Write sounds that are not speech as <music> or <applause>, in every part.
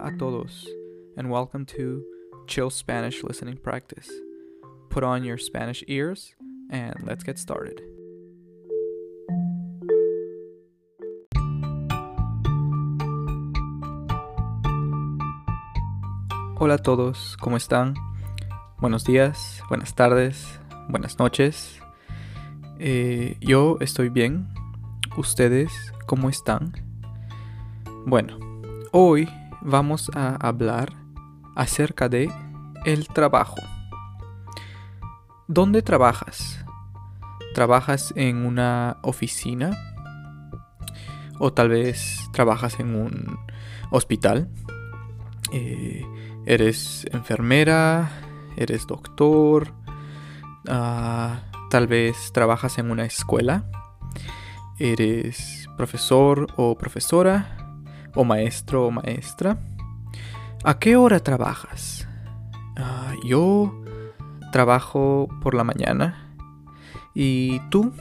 Hola a todos, and welcome to Chill Spanish Listening Practice. Put on your Spanish ears, and let's get started. Hola a todos, ¿cómo están? Buenos días, buenas tardes, buenas noches. Eh, yo estoy bien. ¿Ustedes cómo están? Bueno, hoy vamos a hablar acerca de el trabajo. ¿Dónde trabajas? ¿Trabajas en una oficina? ¿O tal vez trabajas en un hospital? Eh, ¿Eres enfermera? ¿Eres doctor? Ah, tal vez trabajas en una escuela? ¿Eres profesor o profesora? ¿O maestro o maestra? ¿A qué hora trabajas? Ah, yo trabajo por la mañana. ¿Y tú?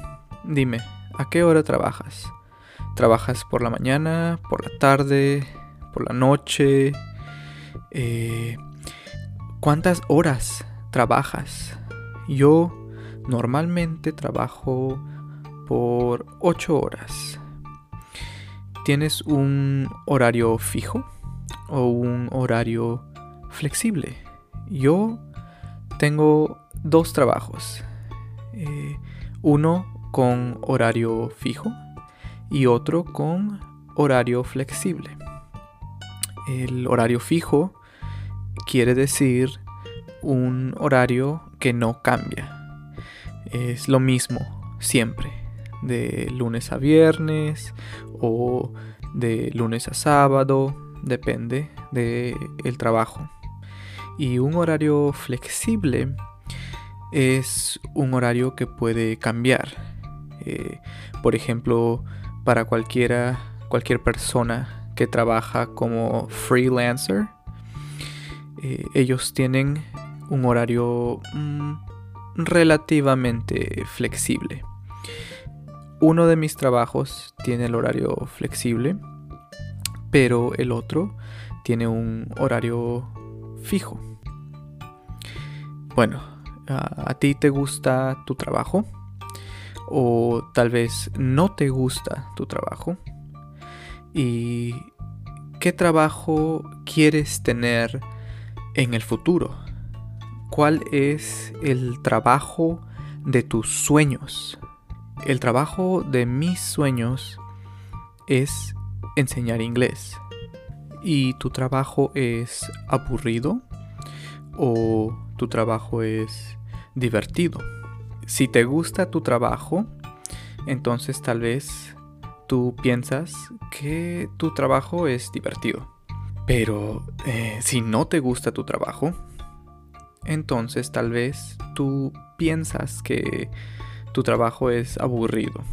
Dime, ¿a qué hora trabajas? ¿Trabajas por la mañana, por la tarde, por la noche? Eh, ¿Cuántas horas trabajas? Yo normalmente trabajo por 8 horas. ¿Tienes un horario fijo o un horario flexible? Yo tengo dos trabajos. Eh, uno con horario fijo y otro con horario flexible. El horario fijo quiere decir un horario que no cambia. Es lo mismo siempre, de lunes a viernes o de lunes a sábado, depende del trabajo. Y un horario flexible es un horario que puede cambiar. Eh, por ejemplo, para cualquiera, cualquier persona que trabaja como freelancer, eh, ellos tienen un horario mm, relativamente flexible. Uno de mis trabajos tiene el horario flexible, pero el otro tiene un horario fijo. Bueno, ¿a ti te gusta tu trabajo? ¿O tal vez no te gusta tu trabajo? ¿Y qué trabajo quieres tener en el futuro? ¿Cuál es el trabajo de tus sueños? El trabajo de mis sueños es enseñar inglés. ¿Y tu trabajo es aburrido? ¿O tu trabajo es divertido? Si te gusta tu trabajo, entonces tal vez tú piensas que tu trabajo es divertido. Pero eh, si no te gusta tu trabajo, entonces tal vez tú piensas que tu trabajo es aburrido.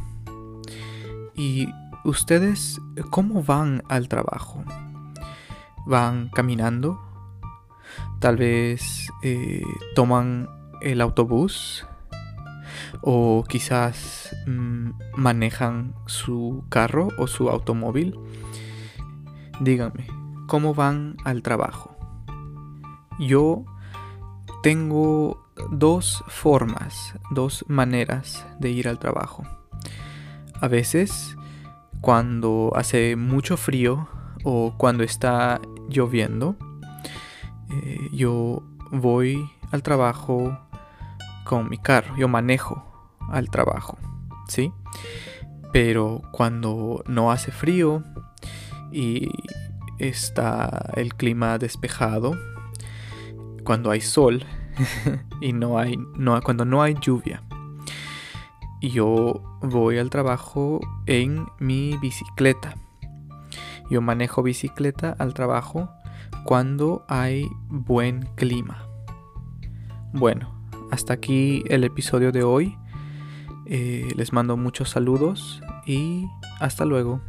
¿Y ustedes cómo van al trabajo? ¿Van caminando? Tal vez eh, toman el autobús o quizás mm, manejan su carro o su automóvil. Díganme, ¿cómo van al trabajo? Yo tengo dos formas, dos maneras de ir al trabajo. A veces, cuando hace mucho frío o cuando está lloviendo, eh, yo voy al trabajo con mi carro, yo manejo al trabajo, ¿sí? Pero cuando no hace frío y está el clima despejado, cuando hay sol <laughs> y no hay no, cuando no hay lluvia. Yo voy al trabajo en mi bicicleta. Yo manejo bicicleta al trabajo cuando hay buen clima. Bueno, hasta aquí el episodio de hoy. Eh, les mando muchos saludos y hasta luego.